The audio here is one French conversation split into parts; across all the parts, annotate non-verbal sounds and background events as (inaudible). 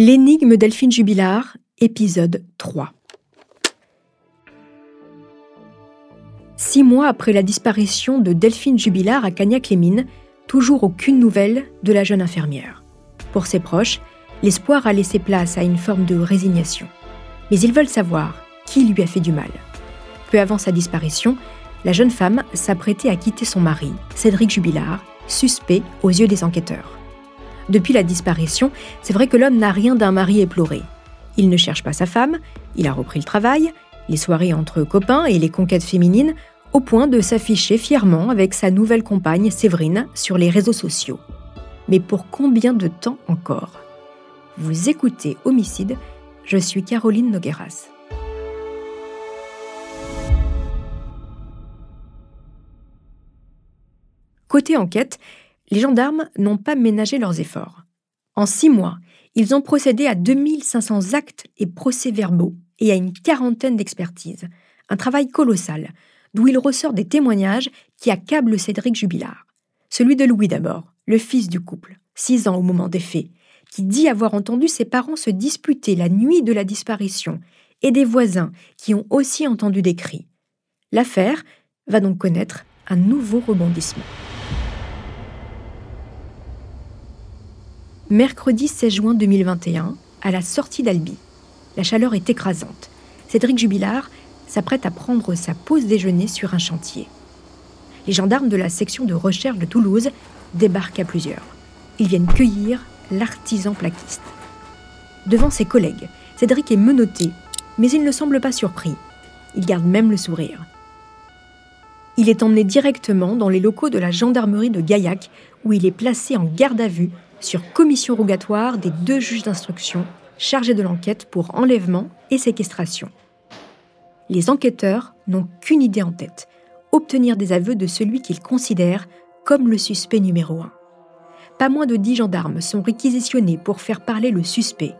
L'énigme Delphine Jubilard, épisode 3. Six mois après la disparition de Delphine Jubilard à Cagnac-les-Mines, toujours aucune nouvelle de la jeune infirmière. Pour ses proches, l'espoir a laissé place à une forme de résignation. Mais ils veulent savoir qui lui a fait du mal. Peu avant sa disparition, la jeune femme s'apprêtait à quitter son mari, Cédric Jubilard, suspect aux yeux des enquêteurs. Depuis la disparition, c'est vrai que l'homme n'a rien d'un mari éploré. Il ne cherche pas sa femme, il a repris le travail, les soirées entre copains et les conquêtes féminines, au point de s'afficher fièrement avec sa nouvelle compagne Séverine sur les réseaux sociaux. Mais pour combien de temps encore? Vous écoutez Homicide, je suis Caroline Nogueras. Côté enquête, les gendarmes n'ont pas ménagé leurs efforts. En six mois, ils ont procédé à 2500 actes et procès-verbaux et à une quarantaine d'expertises. Un travail colossal, d'où il ressort des témoignages qui accablent Cédric Jubilard. Celui de Louis d'abord, le fils du couple, six ans au moment des faits, qui dit avoir entendu ses parents se disputer la nuit de la disparition, et des voisins qui ont aussi entendu des cris. L'affaire va donc connaître un nouveau rebondissement. Mercredi 16 juin 2021, à la sortie d'Albi. La chaleur est écrasante. Cédric Jubilard s'apprête à prendre sa pause déjeuner sur un chantier. Les gendarmes de la section de recherche de Toulouse débarquent à plusieurs. Ils viennent cueillir l'artisan plaquiste. Devant ses collègues, Cédric est menotté, mais il ne semble pas surpris. Il garde même le sourire. Il est emmené directement dans les locaux de la gendarmerie de Gaillac, où il est placé en garde à vue sur commission rogatoire des deux juges d'instruction chargés de l'enquête pour enlèvement et séquestration. Les enquêteurs n'ont qu'une idée en tête, obtenir des aveux de celui qu'ils considèrent comme le suspect numéro un. Pas moins de dix gendarmes sont réquisitionnés pour faire parler le suspect,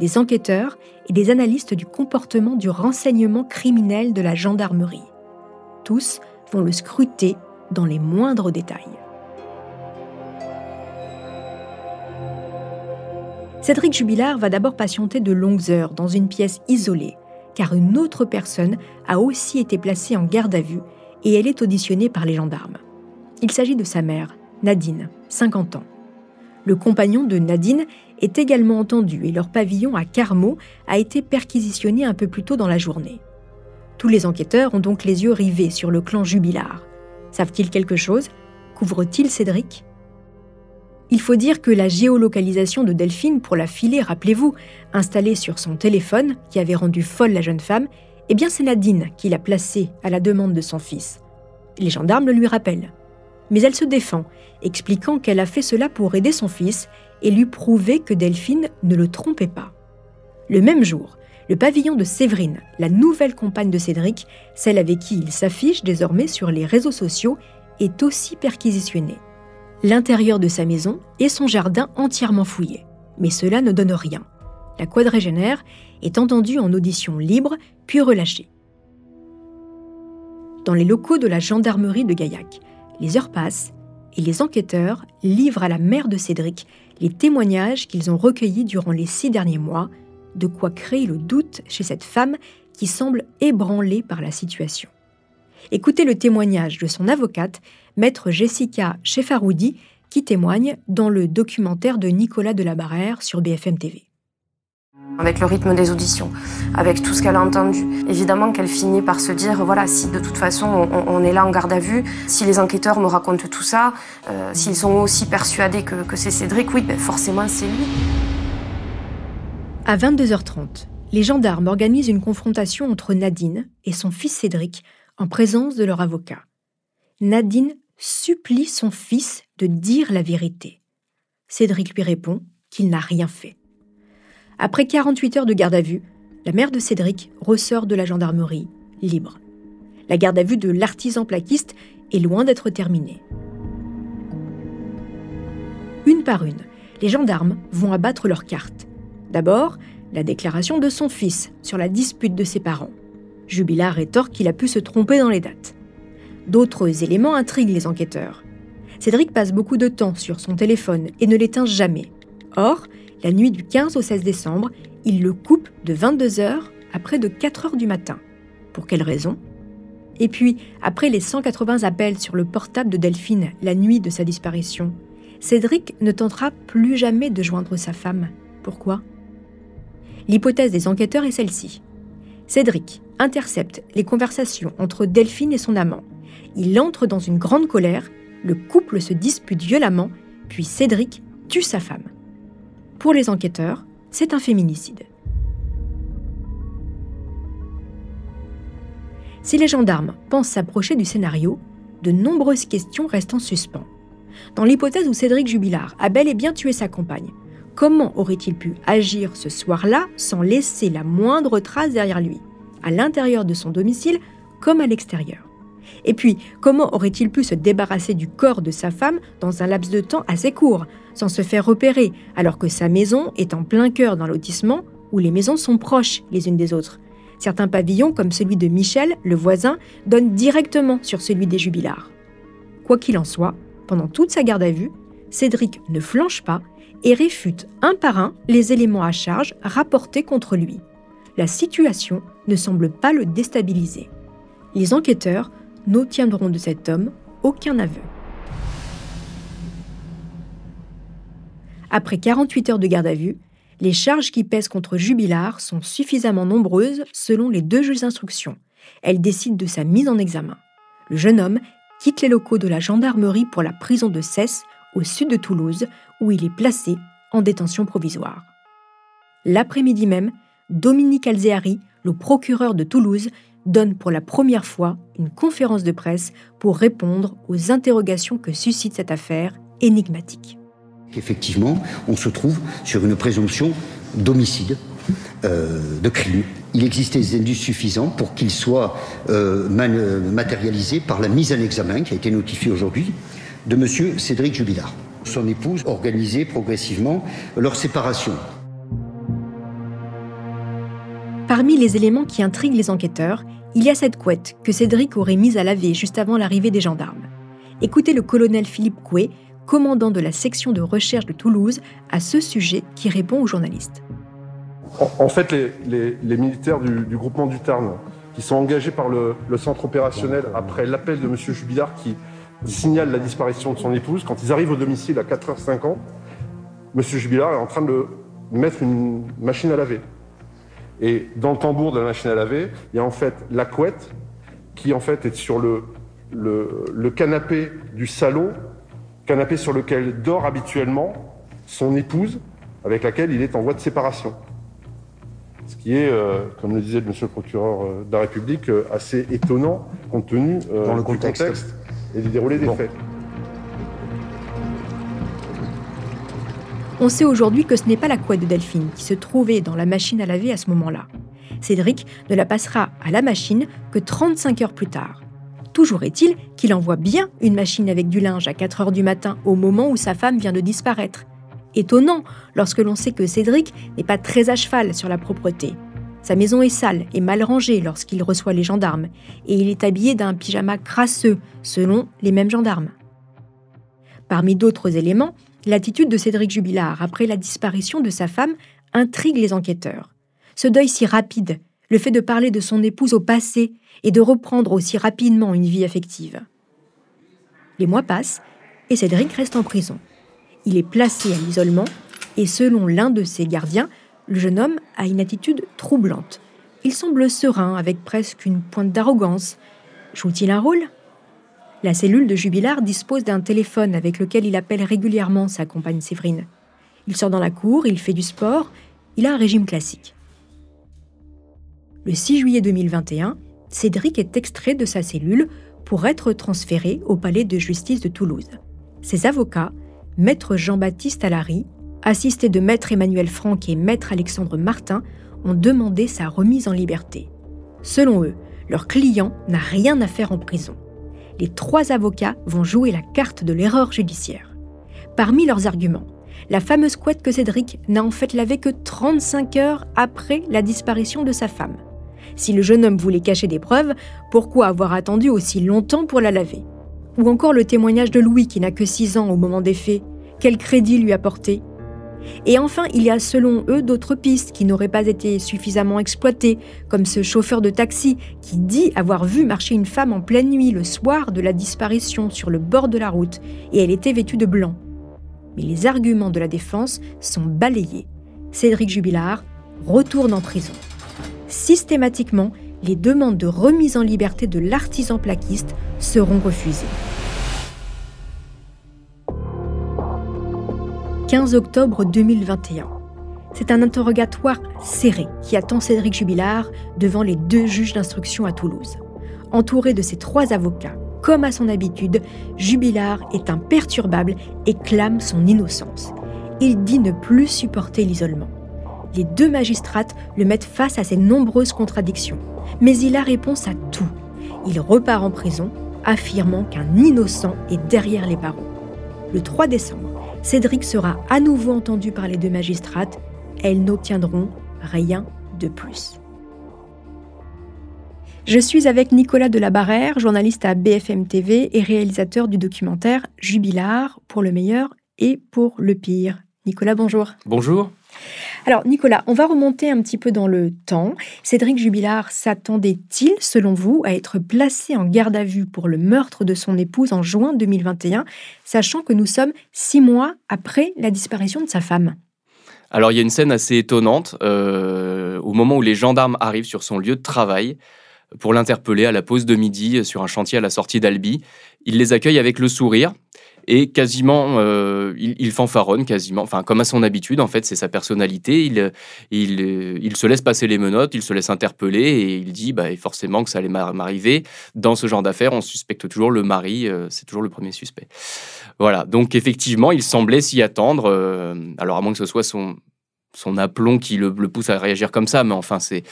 des enquêteurs et des analystes du comportement du renseignement criminel de la gendarmerie. Tous vont le scruter dans les moindres détails. Cédric Jubilard va d'abord patienter de longues heures dans une pièce isolée, car une autre personne a aussi été placée en garde à vue et elle est auditionnée par les gendarmes. Il s'agit de sa mère, Nadine, 50 ans. Le compagnon de Nadine est également entendu et leur pavillon à Carmaux a été perquisitionné un peu plus tôt dans la journée. Tous les enquêteurs ont donc les yeux rivés sur le clan Jubilard. Savent-ils quelque chose? Couvrent-ils Cédric? Il faut dire que la géolocalisation de Delphine pour la filer, rappelez-vous, installée sur son téléphone, qui avait rendu folle la jeune femme, eh bien c'est Nadine qui l'a placée à la demande de son fils. Les gendarmes le lui rappellent. Mais elle se défend, expliquant qu'elle a fait cela pour aider son fils et lui prouver que Delphine ne le trompait pas. Le même jour, le pavillon de Séverine, la nouvelle compagne de Cédric, celle avec qui il s'affiche désormais sur les réseaux sociaux, est aussi perquisitionné l'intérieur de sa maison et son jardin entièrement fouillés. Mais cela ne donne rien. La quadragénaire est entendue en audition libre, puis relâchée. Dans les locaux de la gendarmerie de Gaillac, les heures passent et les enquêteurs livrent à la mère de Cédric les témoignages qu'ils ont recueillis durant les six derniers mois, de quoi créer le doute chez cette femme qui semble ébranlée par la situation. Écoutez le témoignage de son avocate, maître Jessica Chefaroudi, qui témoigne dans le documentaire de Nicolas Delabarère sur BFM TV. Avec le rythme des auditions, avec tout ce qu'elle a entendu, évidemment qu'elle finit par se dire voilà, si de toute façon on, est là en garde à vue, si les enquêteurs me racontent tout ça, euh, s'ils sont aussi persuadés que, c'est Cédric, oui, ben forcément c'est lui. À 22h30, les gendarmes organisent une confrontation entre Nadine et son fils Cédric en présence de leur avocat. Nadine supplie son fils de dire la vérité. Cédric lui répond qu'il n'a rien fait. Après 48 heures de garde à vue, la mère de Cédric ressort de la gendarmerie, libre. La garde à vue de l'artisan plaquiste est loin d'être terminée. Une par une, les gendarmes vont abattre leurs cartes. D'abord, la déclaration de son fils sur la dispute de ses parents. Jubilard rétorque qu'il a pu se tromper dans les dates. D'autres éléments intriguent les enquêteurs. Cédric passe beaucoup de temps sur son téléphone et ne l'éteint jamais. Or, La nuit du 15 au 16 décembre, il le coupe de 22h à près de 4h du matin. Pour quelle raison? Et puis, après les 180 appels sur le portable de Delphine la nuit de sa disparition, Cédric ne tentera plus jamais de joindre sa femme. Pourquoi? L'hypothèse des enquêteurs est celle-ci. Cédric intercepte les conversations entre Delphine et son amant. Il entre dans une grande colère, le couple se dispute violemment, puis Cédric tue sa femme. Pour les enquêteurs, c'est un féminicide. Si les gendarmes pensent s'approcher du scénario, de nombreuses questions restent en suspens. Dans l'hypothèse où Cédric Jubilard a bel et bien tué sa compagne, comment aurait-il pu agir ce soir-là sans laisser la moindre trace derrière lui, à l'intérieur de son domicile comme à l'extérieur Et puis, comment aurait-il pu se débarrasser du corps de sa femme dans un laps de temps assez court, sans se faire repérer, alors que sa maison est en plein cœur d'un lotissement où les maisons sont proches les unes des autres? Certains pavillons, comme celui de Michel, le voisin, donnent directement sur celui des jubilards. Quoi qu'il en soit, pendant toute sa garde à vue, Cédric ne flanche pas et réfute un par un les éléments à charge rapportés contre lui. La situation ne semble pas le déstabiliser. Les enquêteurs n'obtiendront de cet homme aucun aveu. Après 48 heures de garde à vue, les charges qui pèsent contre Jubilard sont suffisamment nombreuses selon les deux juges d'instruction. Elles décident de sa mise en examen. Le jeune homme quitte les locaux de la gendarmerie pour la prison de Cesse, au sud de Toulouse, où il est placé en détention provisoire. L'après-midi même, Dominique Alzeari, le procureur de Toulouse, donne pour la première fois une conférence de presse pour répondre aux interrogations que suscite cette affaire énigmatique. Effectivement, on se trouve sur une présomption d'homicide, euh, de crime, il existait des indices suffisants pour qu'il soit euh, matérialisé par la mise en examen qui a été notifiée aujourd'hui de M. Cédric Jubilard. Son épouse organisait progressivement leur séparation. Parmi les éléments qui intriguent les enquêteurs, il y a cette couette que Cédric aurait mise à laver juste avant l'arrivée des gendarmes. Écoutez le colonel Philippe Coué, commandant de la section de recherche de Toulouse, à ce sujet qui répond aux journalistes. En, fait, les, militaires du, groupement du Tarn, qui sont engagés par le, centre opérationnel après l'appel de M. Jubilard qui signale la disparition de son épouse, quand ils arrivent au domicile à 4h50, M. Jubilard est en train de mettre une machine à laver. Et dans le tambour de la machine à laver, il y a en fait la couette qui en fait est sur le, le canapé du salon, canapé sur lequel dort habituellement son épouse, avec laquelle il est en voie de séparation ce qui est, euh, comme le disait le monsieur le procureur euh, de la République, euh, assez étonnant compte tenu Dans le du contexte. et du déroulé des faits. On sait aujourd'hui que ce n'est pas la couette de Delphine qui se trouvait dans la machine à laver à ce moment-là. Cédric ne la passera à la machine que 35 heures plus tard. Toujours est-il qu'il envoie bien une machine avec du linge à 4 heures du matin au moment où sa femme vient de disparaître étonnant lorsque l'on sait que Cédric n'est pas très à cheval sur la propreté. Sa maison est sale et mal rangée lorsqu'il reçoit les gendarmes, et il est habillé d'un pyjama crasseux, selon les mêmes gendarmes. Parmi d'autres éléments, l'attitude de Cédric Jubilard après la disparition de sa femme intrigue les enquêteurs. Ce deuil si rapide, le fait de parler de son épouse au passé et de reprendre aussi rapidement une vie affective. Les mois passent et Cédric reste en prison. Il est placé à l'isolement et selon l'un de ses gardiens, le jeune homme a une attitude troublante. Il semble serein, avec presque une pointe d'arrogance. Joue-t-il un rôle? La cellule de Jubilard dispose d'un téléphone avec lequel il appelle régulièrement sa compagne Séverine. Il sort dans la cour, il fait du sport, il a un régime classique. Le 6 juillet 2021, Cédric est extrait de sa cellule pour être transféré au palais de justice de Toulouse. Ses avocats Maître Jean-Baptiste Allary, assisté de Maître Emmanuel Franck et Maître Alexandre Martin, ont demandé sa remise en liberté. Selon eux, leur client n'a rien à faire en prison. Les trois avocats vont jouer la carte de l'erreur judiciaire. Parmi leurs arguments, la fameuse couette que Cédric n'a en fait lavé que 35 heures après la disparition de sa femme. Si le jeune homme voulait cacher des preuves, pourquoi avoir attendu aussi longtemps pour la laver? Ou encore le témoignage de Louis qui n'a que 6 ans au moment des faits. Quel crédit lui apporter? Et enfin, il y a selon eux d'autres pistes qui n'auraient pas été suffisamment exploitées, comme ce chauffeur de taxi qui dit avoir vu marcher une femme en pleine nuit le soir de la disparition sur le bord de la route, et elle était vêtue de blanc. Mais les arguments de la défense sont balayés. Cédric Jubilard retourne en prison. Systématiquement, les demandes de remise en liberté de l'artisan plaquiste seront refusées. 15 octobre 2021. C'est un interrogatoire serré qui attend Cédric Jubilard devant les deux juges d'instruction à Toulouse. Entouré de ses trois avocats, comme à son habitude, Jubilard est imperturbable et clame son innocence. Il dit ne plus supporter l'isolement. Les deux magistrates le mettent face à ses nombreuses contradictions, mais il a réponse à tout. Il repart en prison, affirmant qu'un innocent est derrière les barreaux. Le 3 décembre, Cédric sera à nouveau entendu par les deux magistrates. Elles n'obtiendront rien de plus. Je suis avec Nicolas Delabarrère, journaliste à BFM TV et réalisateur du documentaire Jubilard pour le meilleur et pour le pire. Nicolas, bonjour. Bonjour. Alors Nicolas, on va remonter un petit peu dans le temps. Cédric Jubilard s'attendait-il, selon vous, à être placé en garde à vue pour le meurtre de son épouse en juin 2021, sachant que nous sommes six mois après la disparition de sa femme? Alors il y a une scène assez étonnante. Euh, au moment où les gendarmes arrivent sur son lieu de travail, pour l'interpeller à la pause de midi sur un chantier à la sortie d'Albi. Il les accueille avec le sourire et quasiment, euh, il, fanfaronne quasiment, enfin comme à son habitude en fait, c'est sa personnalité. Il, il, il, se laisse passer les menottes, il se laisse interpeller et il dit bah, forcément que ça allait m'arriver. Dans ce genre d'affaires, on suspecte toujours le mari, euh, c'est toujours le premier suspect. Voilà, donc effectivement, il semblait s'y attendre. Euh, alors à moins que ce soit son, son aplomb qui le, le pousse à réagir comme ça, mais enfin c'est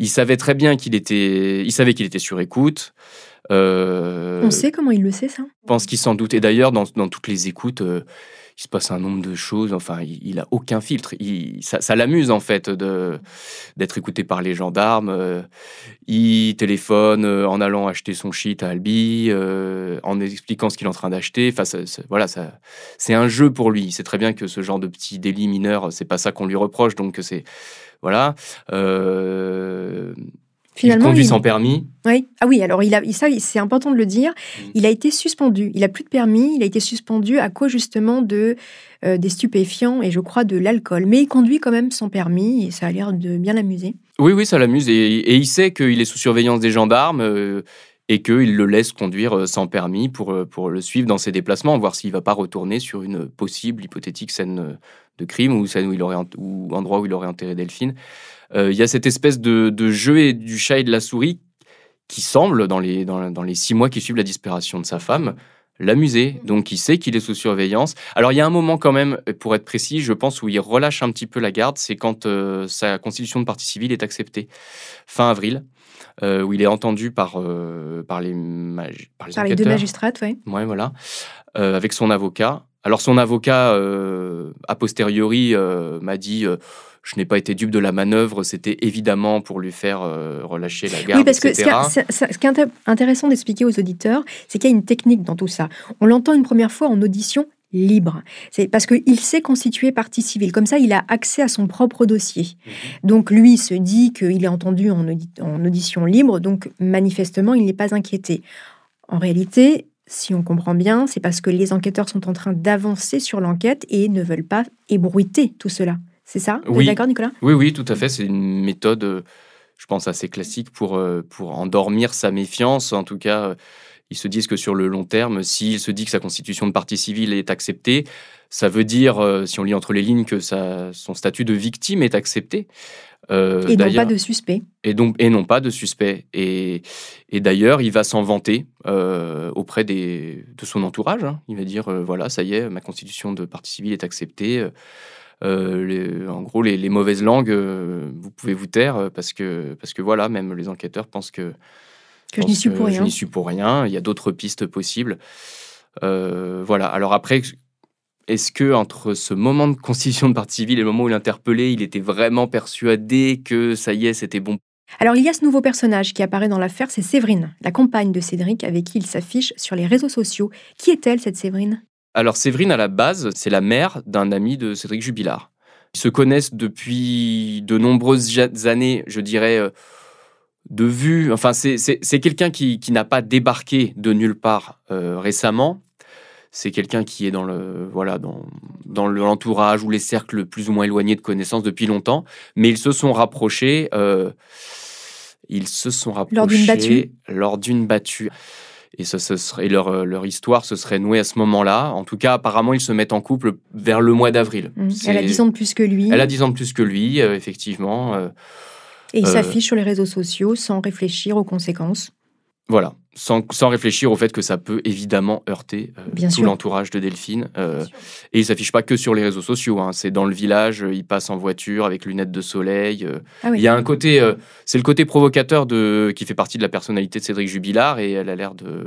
il savait très bien qu'il était, il savait qu'il était sur écoute. Euh, On sait comment il le sait, ça Je pense qu'il s'en doute. Et d'ailleurs, dans, toutes les écoutes, euh, il se passe un nombre de choses. Enfin, il, a aucun filtre. ça, l'amuse, en fait, d'être écouté par les gendarmes. Euh, il téléphone en allant acheter son shit à Albi, en expliquant ce qu'il est en train d'acheter. Enfin, voilà, ça, c'est un jeu pour lui. Il sait très bien que ce genre de petit délit mineur, c'est pas ça qu'on lui reproche. Donc, c'est voilà. Euh, Finalement, il conduit sans permis. Oui. Ah oui, alors il a, ça, c'est important de le dire. Mm. Il a été suspendu. Il a plus de permis. Il a été suspendu à cause justement de euh, des stupéfiants et je crois de l'alcool. Mais il conduit quand même sans permis et ça a l'air de bien l'amuser. Oui, oui, ça l'amuse et, il sait qu'il est sous surveillance des gendarmes. Euh, et qu'il le laisse conduire sans permis pour, pour le suivre dans ses déplacements, voir s'il ne va pas retourner sur une possible hypothétique scène de crime ou scène où il aurait ou endroit où il aurait enterré Delphine. Euh, il y a cette espèce de, jeu du chat et de la souris qui semble, dans les, dans, les six mois qui suivent la disparition de sa femme, l'amuser. Donc il sait qu'il est sous surveillance. Alors il y a un moment quand même, pour être précis, je pense, où il relâche un petit peu la garde, c'est quand euh, sa constitution de partie civile est acceptée, fin avril. Euh, où il est entendu par, par les, par les, par les deux magistrates, oui. Ouais, voilà. avec son avocat. Alors son avocat, a posteriori, m'a dit je n'ai pas été dupe de la manœuvre, c'était évidemment pour lui faire euh, relâcher la garde. Oui, parce que ce qui, est, intéressant d'expliquer aux auditeurs, c'est qu'il y a une technique dans tout ça. On l'entend une première fois en audition libre. C'est parce qu'il s'est constitué partie civile. Comme ça, il a accès à son propre dossier. Mhm. Donc lui se dit qu'il est entendu en, en audition libre, donc manifestement, il n'est pas inquiété. En réalité, si on comprend bien, c'est parce que les enquêteurs sont en train d'avancer sur l'enquête et ne veulent pas ébruiter tout cela. C'est ça? Oui. D'accord, Nicolas? Oui, oui, tout à fait. C'est une méthode, euh, je pense, assez classique pour, euh, pour endormir sa méfiance. En tout cas, euh, ils se disent que sur le long terme, s'il se dit que sa constitution de partie civile est acceptée, ça veut dire, si on lit entre les lignes, que son statut de victime est accepté. Et non pas de suspect. Et, donc, et non pas de suspect. Et, et d'ailleurs, il va s'en vanter auprès des, de son entourage. Hein. Il va dire, voilà, ça y est, ma constitution de partie civile est acceptée. Euh, en gros, les, mauvaises langues, euh, vous pouvez vous taire euh, parce que, parce que voilà, même les enquêteurs pensent que, que je n'y suis pour rien. Je n'y suis pour rien. Il y a d'autres pistes possibles. voilà. Alors après, est-ce que entre ce moment de constitution de partie civile et le moment où il est interpellé, il était vraiment persuadé que ça y est, c'était bon? Alors il y a ce nouveau personnage qui apparaît dans l'affaire, c'est Séverine, la compagne de Cédric avec qui il s'affiche sur les réseaux sociaux. Qui est-elle cette Séverine? Alors Séverine, à la base, c'est la mère d'un ami de Cédric Jubilard. Ils se connaissent depuis de nombreuses années, je dirais, euh, de vue. Enfin, c'est quelqu'un qui, n'a pas débarqué de nulle part euh, récemment. C'est quelqu'un qui est dans le voilà dans, dans l'entourage ou les cercles plus ou moins éloignés de connaissances depuis longtemps. Mais ils se sont rapprochés. Euh, ils se sont rapprochés lors d'une battue. Lors d'une battue. Et, ce serait, leur, euh, leur, histoire se serait nouée à ce moment-là. En tout cas, apparemment, ils se mettent en couple vers le mois d'avril. Mmh. Elle a 10 ans de plus que lui. Elle a 10 ans de plus que lui, euh, effectivement. Euh, et il s'affiche sur les réseaux sociaux sans réfléchir aux conséquences. Voilà, sans, sans, réfléchir au fait que ça peut évidemment heurter euh, tout l'entourage de Delphine. Euh, et il s'affiche pas que sur les réseaux sociaux, hein. c'est dans le village, euh, il passe en voiture avec lunettes de soleil. Ah il y a un côté, c'est le côté provocateur de, qui fait partie de la personnalité de Cédric Jubilard et elle a l'air de,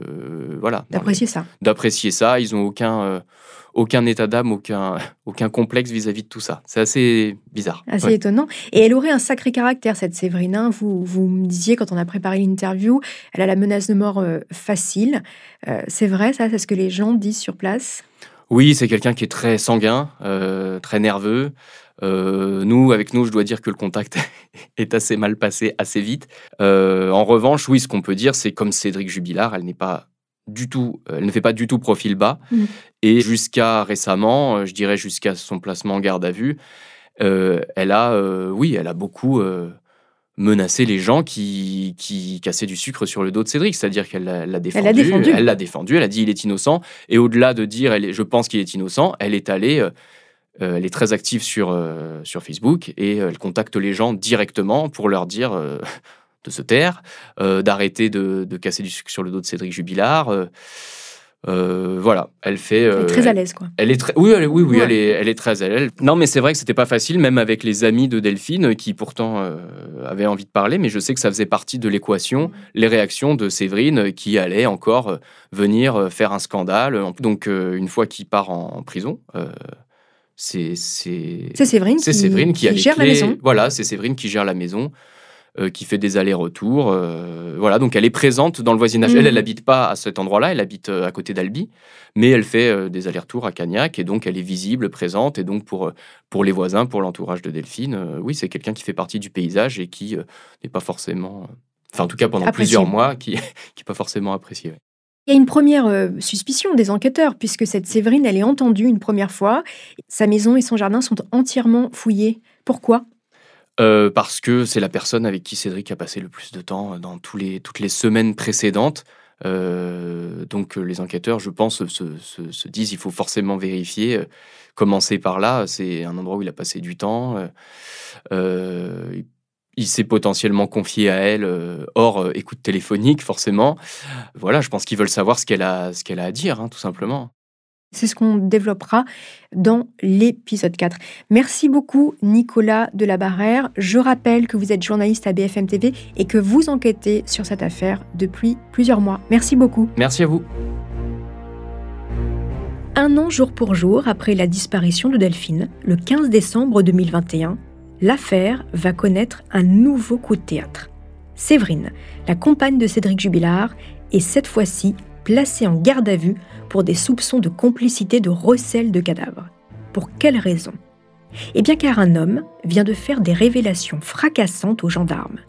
voilà, d'apprécier ça. D'apprécier ça. Ils ont aucun aucun état d'âme, aucun, aucun complexe vis-à-vis de tout ça. C'est assez bizarre. Assez étonnant. Et elle aurait un sacré caractère, cette Séverine. Vous, vous me disiez quand on a préparé l'interview, elle a la menace de mort euh, facile. Euh, c'est vrai, ça? C'est ce que les gens disent sur place? Oui, c'est quelqu'un qui est très sanguin, euh, très nerveux. nous, avec nous, je dois dire que le contact (laughs) est assez mal passé assez vite. en revanche, oui, ce qu'on peut dire, c'est comme Cédric Jubilard, elle n'est pas du tout, elle ne fait pas du tout profil bas. Mmh. Et jusqu'à récemment, euh, je dirais jusqu'à son placement en garde à vue, euh, elle a, euh, oui, elle a beaucoup menacé les gens qui, qui cassaient du sucre sur le dos de Cédric, c'est-à-dire qu'elle l'a défendu, elle l'a défendu. elle a dit il est innocent, et au-delà de dire elle je pense qu'il est innocent, elle est allée, elle est très active sur, sur Facebook et elle contacte les gens directement pour leur dire de se taire, d'arrêter de, de, casser du sucre sur le dos de Cédric Jubilard. Euh, voilà, elle fait. elle est très à l'aise, quoi. Elle est très, oui, elle, oui, oui, elle est, elle est très à l'aise. Non, mais c'est vrai que c'était pas facile, même avec les amis de Delphine, qui pourtant euh, avaient envie de parler. Mais je sais que ça faisait partie de l'équation, les réactions de Séverine, qui allait encore euh, venir faire un scandale. Donc, une fois qu'il part en, prison. c'est Séverine, qui, Séverine qui, qui gère la maison. Voilà, c'est Séverine qui gère la maison. Euh, qui fait des allers-retours. Euh, voilà, donc elle est présente dans le voisinage. Elle, elle n'habite mhm. pas à cet endroit-là, elle habite euh, à côté d'Albi, mais elle fait des allers-retours à Cagnac et donc elle est visible, présente. Et donc pour, pour les voisins, pour l'entourage de Delphine, oui, c'est quelqu'un qui fait partie du paysage et qui n'est pas forcément, enfin en tout cas pendant plusieurs mois, qui (laughs) n'est pas forcément apprécié. Il y a une première suspicion des enquêteurs, puisque cette Séverine, elle est entendue une première fois. Sa maison et son jardin sont entièrement fouillés. Pourquoi? Euh, parce que c'est la personne avec qui Cédric a passé le plus de temps dans tous les, toutes les semaines précédentes. Euh, donc euh, les enquêteurs, je pense, se, se, disent il faut forcément vérifier. commencer par là, c'est un endroit où il a passé du temps. il s'est potentiellement confié à elle hors écoute téléphonique, forcément. Voilà, je pense qu'ils veulent savoir ce qu'elle a, ce qu'elle a à dire, hein, tout simplement. C'est ce qu'on développera dans l'épisode 4. Merci beaucoup Nicolas de la Barrère. Je rappelle que vous êtes journaliste à BFM TV et que vous enquêtez sur cette affaire depuis plusieurs mois. Merci beaucoup. Merci à vous. Un an jour pour jour après la disparition de Delphine, le 15 décembre 2021, l'affaire va connaître un nouveau coup de théâtre. Séverine, la compagne de Cédric Jubilard, est cette fois-ci placée en garde à vue pour des soupçons de complicité de recel de cadavres. Pour quelle raison? Eh bien car un homme vient de faire des révélations fracassantes aux gendarmes.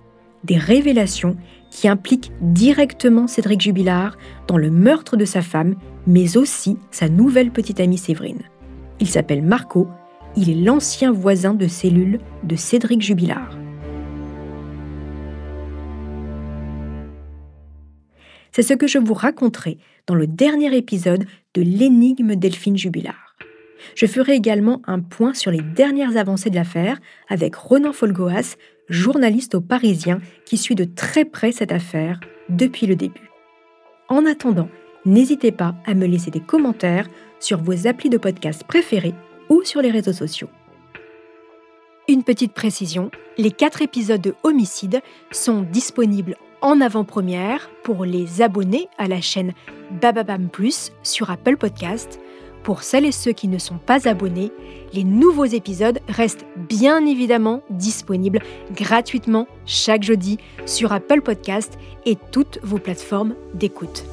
Des révélations qui impliquent directement Cédric Jubilard dans le meurtre de sa femme, mais aussi sa nouvelle petite amie Séverine. Il s'appelle Marco, il est l'ancien voisin de cellule de Cédric Jubilard. C'est ce que je vous raconterai dans le dernier épisode de l'énigme Delphine Jubilard. Je ferai également un point sur les dernières avancées de l'affaire avec Ronan Folgoas, journaliste au Parisien qui suit de très près cette affaire depuis le début. En attendant, n'hésitez pas à me laisser des commentaires sur vos applis de podcast préférés ou sur les réseaux sociaux. Une petite précision, les quatre épisodes de Homicide sont disponibles en avant-première pour les abonnés à la chaîne Bababam Plus sur Apple Podcast. Pour celles et ceux qui ne sont pas abonnés, les nouveaux épisodes restent bien évidemment disponibles gratuitement chaque jeudi sur Apple Podcast et toutes vos plateformes d'écoute.